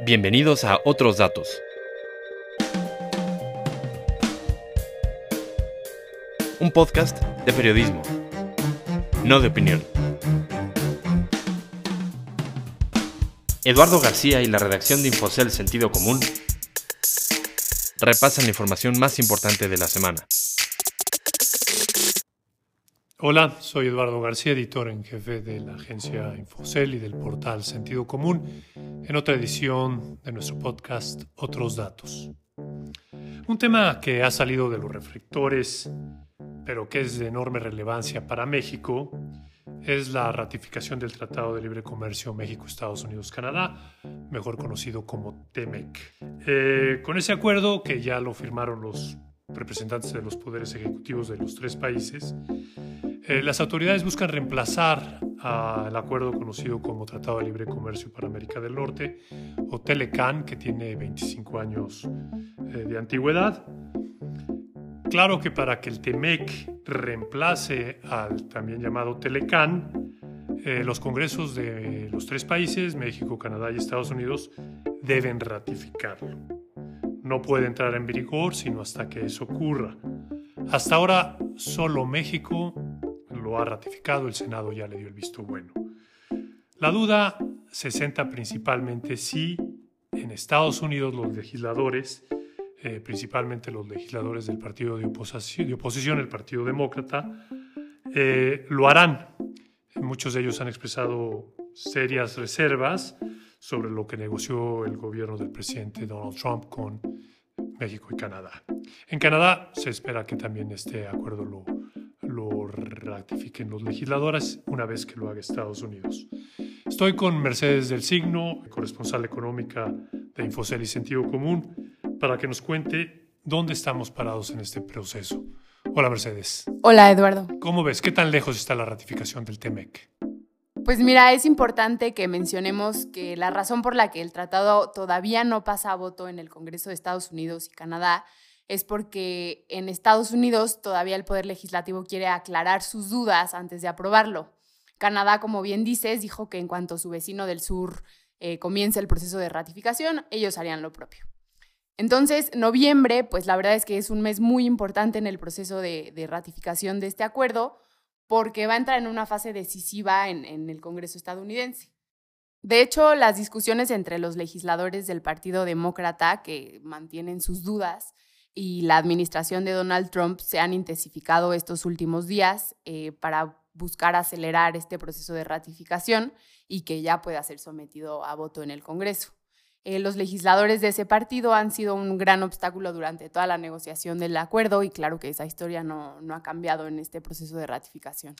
Bienvenidos a Otros Datos. Un podcast de periodismo, no de opinión. Eduardo García y la redacción de Infocel Sentido Común repasan la información más importante de la semana. Hola, soy Eduardo García, editor en jefe de la agencia Infocel y del portal Sentido Común, en otra edición de nuestro podcast Otros Datos. Un tema que ha salido de los reflectores, pero que es de enorme relevancia para México, es la ratificación del Tratado de Libre Comercio México-Estados Unidos-Canadá, mejor conocido como TEMEC. Eh, con ese acuerdo, que ya lo firmaron los representantes de los poderes ejecutivos de los tres países, eh, las autoridades buscan reemplazar al acuerdo conocido como Tratado de Libre Comercio para América del Norte, o TELECAN, que tiene 25 años eh, de antigüedad. Claro que para que el TEMEC reemplace al también llamado TELECAN, eh, los congresos de los tres países, México, Canadá y Estados Unidos, deben ratificarlo. No puede entrar en vigor sino hasta que eso ocurra. Hasta ahora, solo México lo ha ratificado, el Senado ya le dio el visto bueno. La duda se centra principalmente si en Estados Unidos los legisladores, eh, principalmente los legisladores del partido de oposición, el Partido Demócrata, eh, lo harán. Muchos de ellos han expresado serias reservas sobre lo que negoció el gobierno del presidente Donald Trump con México y Canadá. En Canadá se espera que también este acuerdo lo, lo ratifiquen los legisladores una vez que lo haga Estados Unidos. Estoy con Mercedes del Signo, corresponsal económica de Infocel y Sentido Común, para que nos cuente dónde estamos parados en este proceso. Hola Mercedes. Hola Eduardo. ¿Cómo ves? ¿Qué tan lejos está la ratificación del TEMEC? Pues mira, es importante que mencionemos que la razón por la que el tratado todavía no pasa a voto en el Congreso de Estados Unidos y Canadá es porque en Estados Unidos todavía el Poder Legislativo quiere aclarar sus dudas antes de aprobarlo. Canadá, como bien dices, dijo que en cuanto su vecino del sur eh, comience el proceso de ratificación, ellos harían lo propio. Entonces, noviembre, pues la verdad es que es un mes muy importante en el proceso de, ratificación de este acuerdo porque va a entrar en una fase decisiva en el Congreso estadounidense. De hecho, las discusiones entre los legisladores del Partido Demócrata, que mantienen sus dudas, y la administración de Donald Trump se han intensificado estos últimos días eh, para buscar acelerar este proceso de ratificación y que ya pueda ser sometido a voto en el Congreso. Eh, los legisladores de ese partido han sido un gran obstáculo durante toda la negociación del acuerdo y claro que esa historia no, no ha cambiado en este proceso de ratificación.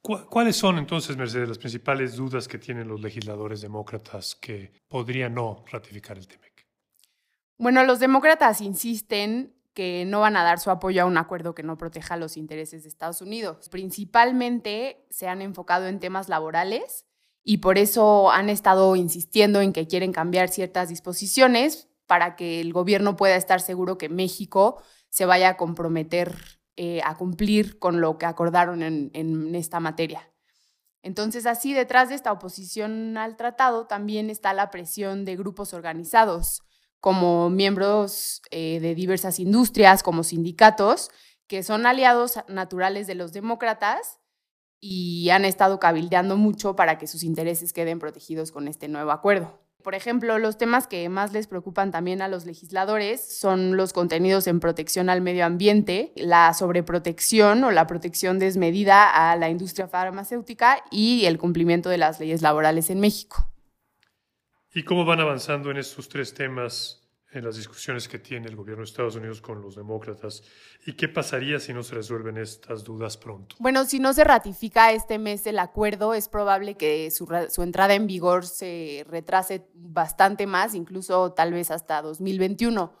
¿Cuáles son entonces, Mercedes, las principales dudas que tienen los legisladores demócratas que podrían no ratificar el TEMEC? Bueno, los demócratas insisten que no van a dar su apoyo a un acuerdo que no proteja los intereses de Estados Unidos. Principalmente se han enfocado en temas laborales y por eso han estado insistiendo en que quieren cambiar ciertas disposiciones para que el gobierno pueda estar seguro que México se vaya a comprometer eh, a cumplir con lo que acordaron en, en esta materia. Entonces, así detrás de esta oposición al tratado también está la presión de grupos organizados como miembros eh, de diversas industrias, como sindicatos, que son aliados naturales de los demócratas y han estado cabildeando mucho para que sus intereses queden protegidos con este nuevo acuerdo. Por ejemplo, los temas que más les preocupan también a los legisladores son los contenidos en protección al medio ambiente, la sobreprotección o la protección desmedida a la industria farmacéutica y el cumplimiento de las leyes laborales en México. ¿Y cómo van avanzando en estos tres temas en las discusiones que tiene el gobierno de Estados Unidos con los demócratas? ¿Y qué pasaría si no se resuelven estas dudas pronto? Bueno, si no se ratifica este mes el acuerdo, es probable que su, su entrada en vigor se retrase bastante más, incluso tal vez hasta 2021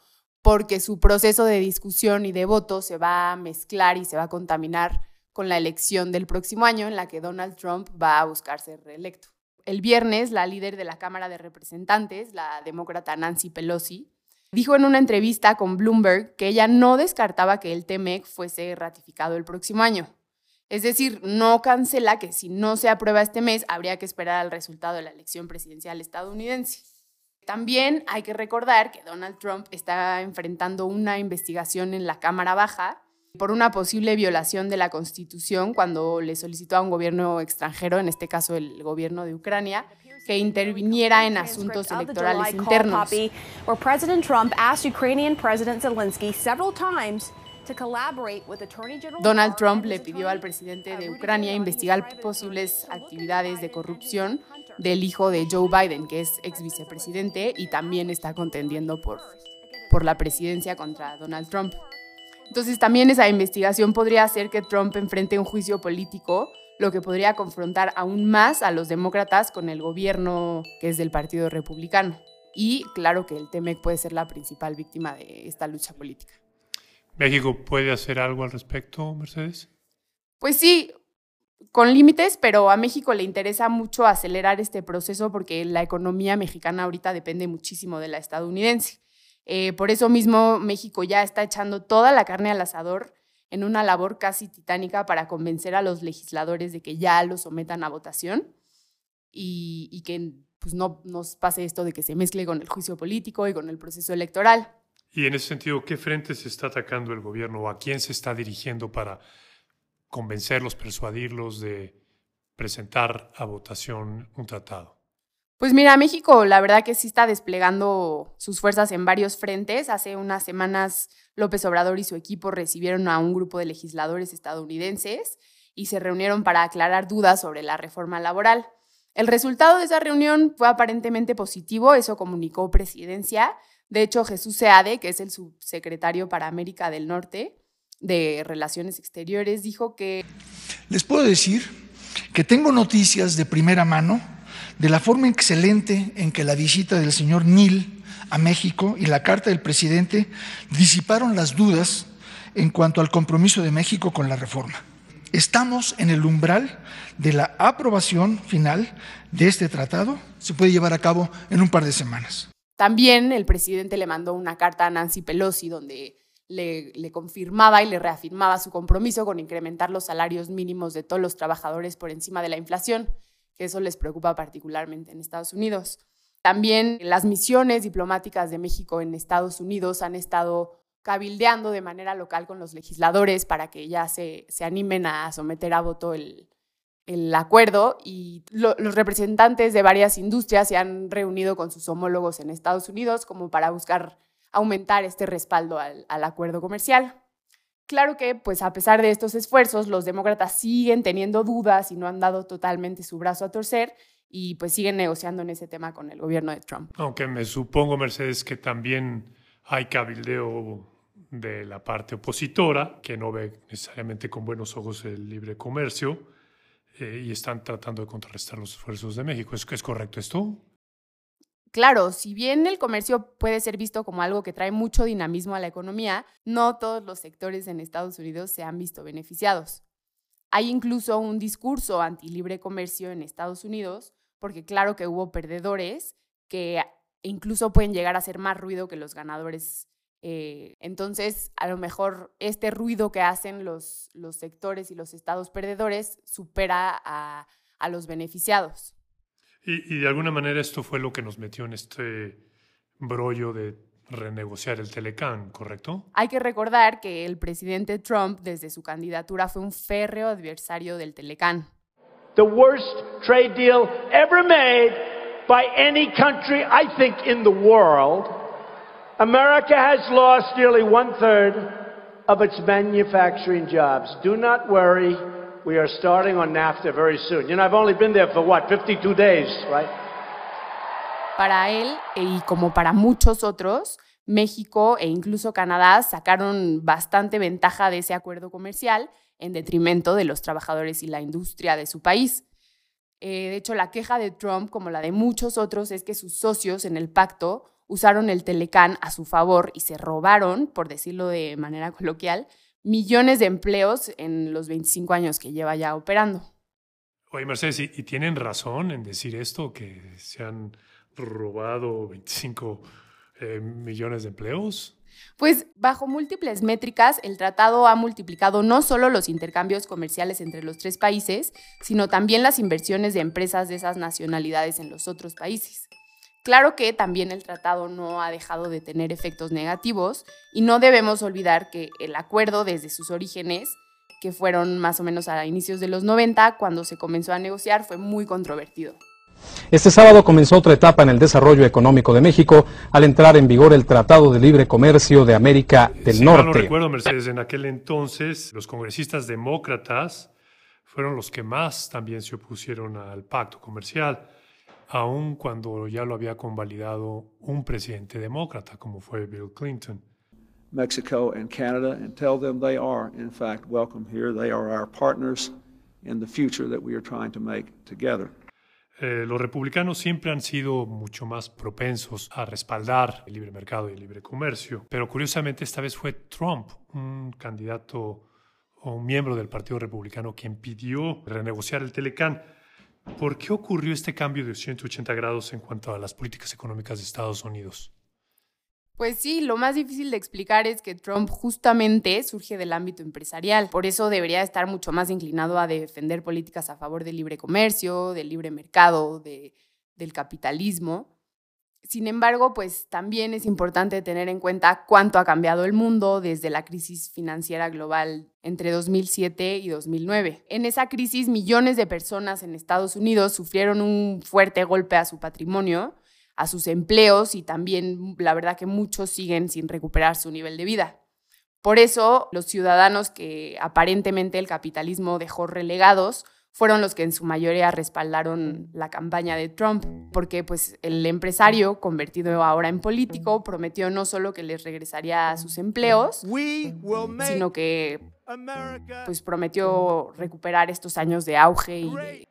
porque su proceso de discusión y de voto se va a mezclar y se va a contaminar con la elección del próximo año en la que Donald Trump va a buscar ser reelecto el viernes, la líder de la Cámara de Representantes, la demócrata Nancy Pelosi, dijo en una entrevista con Bloomberg que ella no descartaba que el TEMEC fuese ratificado el próximo año. Es decir, no cancela que si no se aprueba este mes, habría que esperar al resultado de la elección presidencial estadounidense. También hay que recordar que Donald Trump está enfrentando una investigación en la Cámara Baja por una posible violación de la Constitución cuando le solicitó a un gobierno extranjero, en este caso el gobierno de Ucrania, que interviniera en asuntos electorales internos. Donald Trump le pidió al presidente de Ucrania investigar posibles actividades de corrupción del hijo de Joe Biden, que es ex vicepresidente y también está contendiendo por, por la presidencia contra Donald Trump. Entonces también esa investigación podría hacer que Trump enfrente un juicio político, lo que podría confrontar aún más a los demócratas con el gobierno que es del Partido Republicano. Y claro que el TEMEC puede ser la principal víctima de esta lucha política. ¿México puede hacer algo al respecto, Mercedes? Pues sí, con límites, pero a México le interesa mucho acelerar este proceso porque la economía mexicana ahorita depende muchísimo de la estadounidense. Eh, por eso mismo México ya está echando toda la carne al asador en una labor casi titánica para convencer a los legisladores de que ya lo sometan a votación y, que pues, no nos pase esto de que se mezcle con el juicio político y con el proceso electoral. Y en ese sentido, ¿qué frente se está atacando el gobierno o a quién se está dirigiendo para convencerlos, persuadirlos de presentar a votación un tratado? Pues mira, México la verdad que sí está desplegando sus fuerzas en varios frentes. Hace unas semanas López Obrador y su equipo recibieron a un grupo de legisladores estadounidenses y se reunieron para aclarar dudas sobre la reforma laboral. El resultado de esa reunión fue aparentemente positivo, eso comunicó Presidencia. De hecho, Jesús Seade, que es el subsecretario para América del Norte, de Relaciones Exteriores dijo que... Les puedo decir que tengo noticias de primera mano de la forma excelente en que la visita del señor Neil a México y la carta del presidente disiparon las dudas en cuanto al compromiso de México con la reforma. Estamos en el umbral de la aprobación final de este tratado. Se puede llevar a cabo en un par de semanas. También el presidente le mandó una carta a Nancy Pelosi donde le, confirmaba y le reafirmaba su compromiso con incrementar los salarios mínimos de todos los trabajadores por encima de la inflación, que eso les preocupa particularmente en Estados Unidos. También las misiones diplomáticas de México en Estados Unidos han estado cabildeando de manera local con los legisladores para que ya se, animen a someter a voto el, acuerdo y los representantes de varias industrias se han reunido con sus homólogos en Estados Unidos como para buscar aumentar este respaldo al, acuerdo comercial. Claro que, pues a pesar de estos esfuerzos, los demócratas siguen teniendo dudas y no han dado totalmente su brazo a torcer y pues siguen negociando en ese tema con el gobierno de Trump. Aunque me supongo, Mercedes, que también hay cabildeo de la parte opositora, que no ve necesariamente con buenos ojos el libre comercio eh, y están tratando de contrarrestar los esfuerzos de México. ¿Es, ¿Es correcto esto? Claro, si bien el comercio puede ser visto como algo que trae mucho dinamismo a la economía, no todos los sectores en Estados Unidos se han visto beneficiados. Hay incluso un discurso anti-libre comercio en Estados Unidos, porque claro que hubo perdedores que incluso pueden llegar a hacer más ruido que los ganadores. Eh, entonces, a lo mejor este ruido que hacen los, los sectores y los estados perdedores supera a los beneficiados. Y, de alguna manera esto fue lo que nos metió en este brollo de renegociar el Telecán, ¿correcto? Hay que recordar que el presidente Trump desde su candidatura fue un férreo adversario del Telecán. The worst trade deal ever made by any country, I think, in the world. America has lost nearly one third of its manufacturing jobs. Do not worry. We are starting on NAFTA very soon. You know, I've only been there for what, 52 days, right? Para él y como para muchos otros, México e incluso Canadá sacaron bastante ventaja de ese acuerdo comercial en detrimento de los trabajadores y la industria de su país. Eh, de hecho, la queja de Trump, como la de muchos otros, es que sus socios en el pacto usaron el Telecán a su favor y se robaron, por decirlo de manera coloquial, millones de empleos en los 25 años que lleva ya operando. Oye, Mercedes, ¿y, tienen razón en decir esto, que se han robado 25 eh, millones de empleos? Pues bajo múltiples métricas, el tratado ha multiplicado no solo los intercambios comerciales entre los tres países, sino también las inversiones de empresas de esas nacionalidades en los otros países. Claro que también el tratado no ha dejado de tener efectos negativos y no debemos olvidar que el acuerdo desde sus orígenes, que fueron más o menos a inicios de los 90, cuando se comenzó a negociar, fue muy controvertido. Este sábado comenzó otra etapa en el desarrollo económico de México al entrar en vigor el Tratado de Libre Comercio de América del si Norte. No recuerdo, Mercedes, en aquel entonces los congresistas demócratas fueron los que más también se opusieron al pacto comercial aun cuando ya lo había convalidado un presidente demócrata como fue Bill Clinton. Mexico and Canada and tell them they are, in fact, welcome here. They are our partners in the future that we are trying to make together. Eh, los republicanos siempre han sido mucho más propensos a respaldar el libre mercado y el libre comercio, pero curiosamente esta vez fue Trump, un candidato o un miembro del Partido Republicano, quien pidió renegociar el Telecán. ¿Por qué ocurrió este cambio de 180 grados en cuanto a las políticas económicas de Estados Unidos? Pues sí, lo más difícil de explicar es que Trump justamente surge del ámbito empresarial. Por eso debería estar mucho más inclinado a defender políticas a favor del libre comercio, del libre mercado, de, del capitalismo. Sin embargo, pues también es importante tener en cuenta cuánto ha cambiado el mundo desde la crisis financiera global entre 2007 y 2009. En esa crisis, millones de personas en Estados Unidos sufrieron un fuerte golpe a su patrimonio, a sus empleos y también la verdad que muchos siguen sin recuperar su nivel de vida. Por eso, los ciudadanos que aparentemente el capitalismo dejó relegados fueron los que en su mayoría respaldaron la campaña de Trump, porque pues el empresario convertido ahora en político prometió no solo que les regresaría sus empleos, sino que pues prometió recuperar estos años de auge y de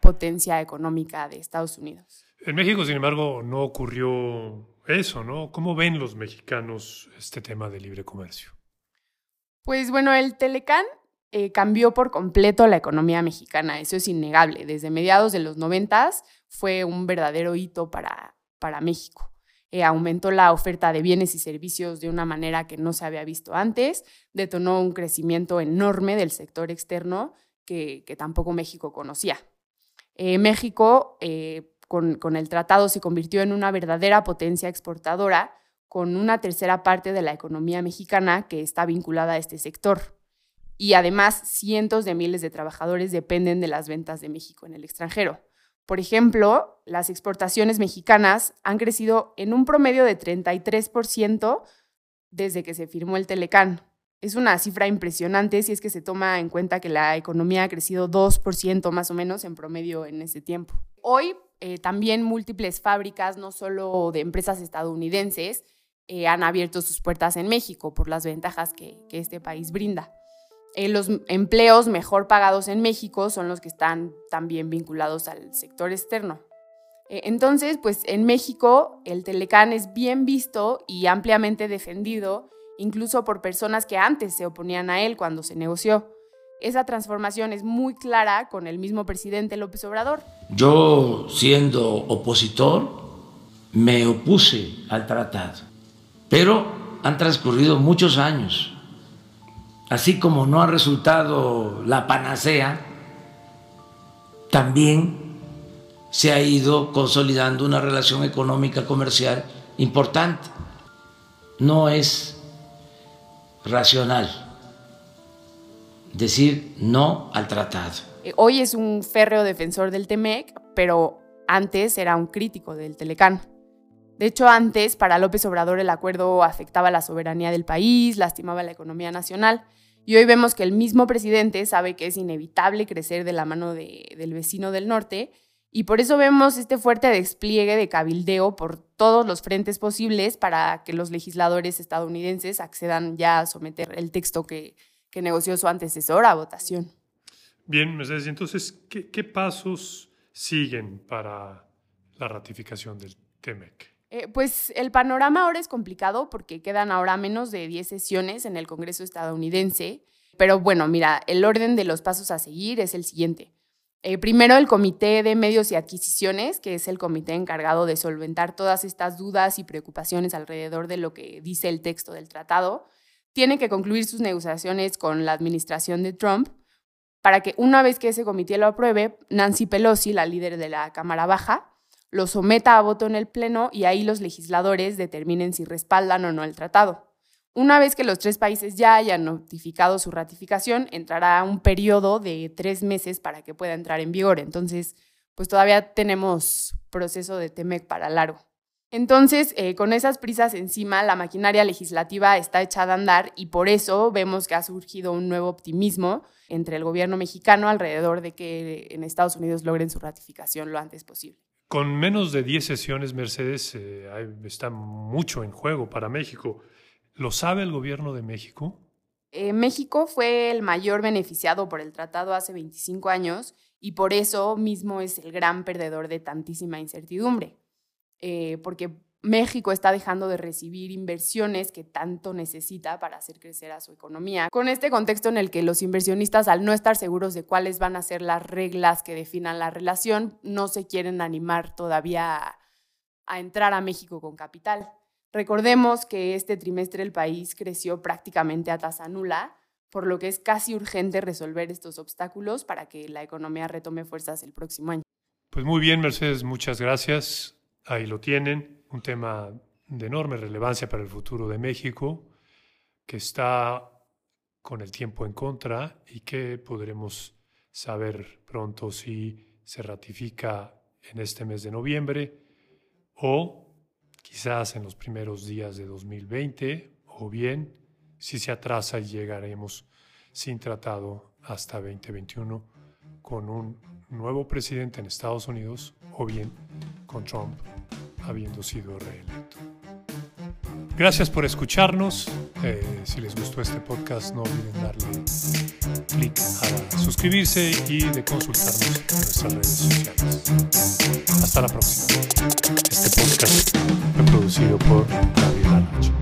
potencia económica de Estados Unidos. En México, sin embargo, no ocurrió eso, ¿no? ¿Cómo ven los mexicanos este tema de libre comercio? Pues bueno, el Telecán eh, cambió por completo la economía mexicana, eso es innegable. Desde mediados de los noventas fue un verdadero hito para, para México. Eh, aumentó la oferta de bienes y servicios de una manera que no se había visto antes, detonó un crecimiento enorme del sector externo que, que tampoco México conocía. Eh, México, con, con el tratado, se convirtió en una verdadera potencia exportadora, con una tercera parte de la economía mexicana que está vinculada a este sector y además cientos de miles de trabajadores dependen de las ventas de México en el extranjero. Por ejemplo, las exportaciones mexicanas han crecido en un promedio de 33% desde que se firmó el Telecán. Es una cifra impresionante si es que se toma en cuenta que la economía ha crecido 2% más o menos en promedio en ese tiempo. Hoy eh, también múltiples fábricas, no solo de empresas estadounidenses, eh, han abierto sus puertas en México por las ventajas que, que este país brinda. Eh, los empleos mejor pagados en México son los que están también vinculados al sector externo. Eh, entonces, pues en México el Telecán es bien visto y ampliamente defendido, incluso por personas que antes se oponían a él cuando se negoció. Esa transformación es muy clara con el mismo presidente López Obrador. Yo, siendo opositor, me opuse al tratado, pero han transcurrido muchos años así como no ha resultado la panacea, también se ha ido consolidando una relación económica comercial importante. No es racional decir no al tratado. Hoy es un férreo defensor del TEMEC, pero antes era un crítico del Telecán. De hecho, antes, para López Obrador, el acuerdo afectaba la soberanía del país, lastimaba la economía nacional. Y hoy vemos que el mismo presidente sabe que es inevitable crecer de la mano del vecino del norte y por eso vemos este fuerte despliegue de cabildeo por todos los frentes posibles para que los legisladores estadounidenses accedan ya a someter el texto que, que negoció su antecesor a votación. Bien, Mercedes, entonces, ¿qué, qué pasos siguen para la ratificación del TEMEC? Eh, pues el panorama ahora es complicado porque quedan ahora menos de 10 sesiones en el Congreso estadounidense. Pero bueno, mira, el orden de los pasos a seguir es el siguiente. Eh, primero, el Comité de Medios y Adquisiciones, que es el comité encargado de solventar todas estas dudas y preocupaciones alrededor de lo que dice el texto del tratado, tiene que concluir sus negociaciones con la administración de Trump para que una vez que ese comité lo apruebe, Nancy Pelosi, la líder de la Cámara Baja, lo someta a voto en el Pleno y ahí los legisladores determinen si respaldan o no el tratado. Una vez que los tres países ya hayan notificado su ratificación, entrará un periodo de tres meses para que pueda entrar en vigor. Entonces, pues todavía tenemos proceso de TEMEC para largo. Entonces, eh, con esas prisas encima, la maquinaria legislativa está echada a andar y por eso vemos que ha surgido un nuevo optimismo entre el gobierno mexicano alrededor de que en Estados Unidos logren su ratificación lo antes posible. Con menos de 10 sesiones, Mercedes, eh, está mucho en juego para México. ¿Lo sabe el gobierno de México? Eh, México fue el mayor beneficiado por el tratado hace 25 años y por eso mismo es el gran perdedor de tantísima incertidumbre, eh, porque México está dejando de recibir inversiones que tanto necesita para hacer crecer a su economía. Con este contexto en el que los inversionistas, al no estar seguros de cuáles van a ser las reglas que definan la relación, no se quieren animar todavía a entrar a México con capital. Recordemos que este trimestre el país creció prácticamente a tasa nula, por lo que es casi urgente resolver estos obstáculos para que la economía retome fuerzas el próximo año. Pues muy bien, Mercedes, muchas gracias. Ahí lo tienen, un tema de enorme relevancia para el futuro de México, que está con el tiempo en contra y que podremos saber pronto si se ratifica en este mes de noviembre o quizás en los primeros días de 2020 o bien si se atrasa y llegaremos sin tratado hasta 2021 con un nuevo presidente en Estados Unidos o bien con Trump habiendo sido reelecto. Gracias por escucharnos. Eh, si les gustó este podcast, no olviden darle clic a suscribirse y de consultarnos en nuestras redes sociales. Hasta la próxima. Este podcast fue producido por David.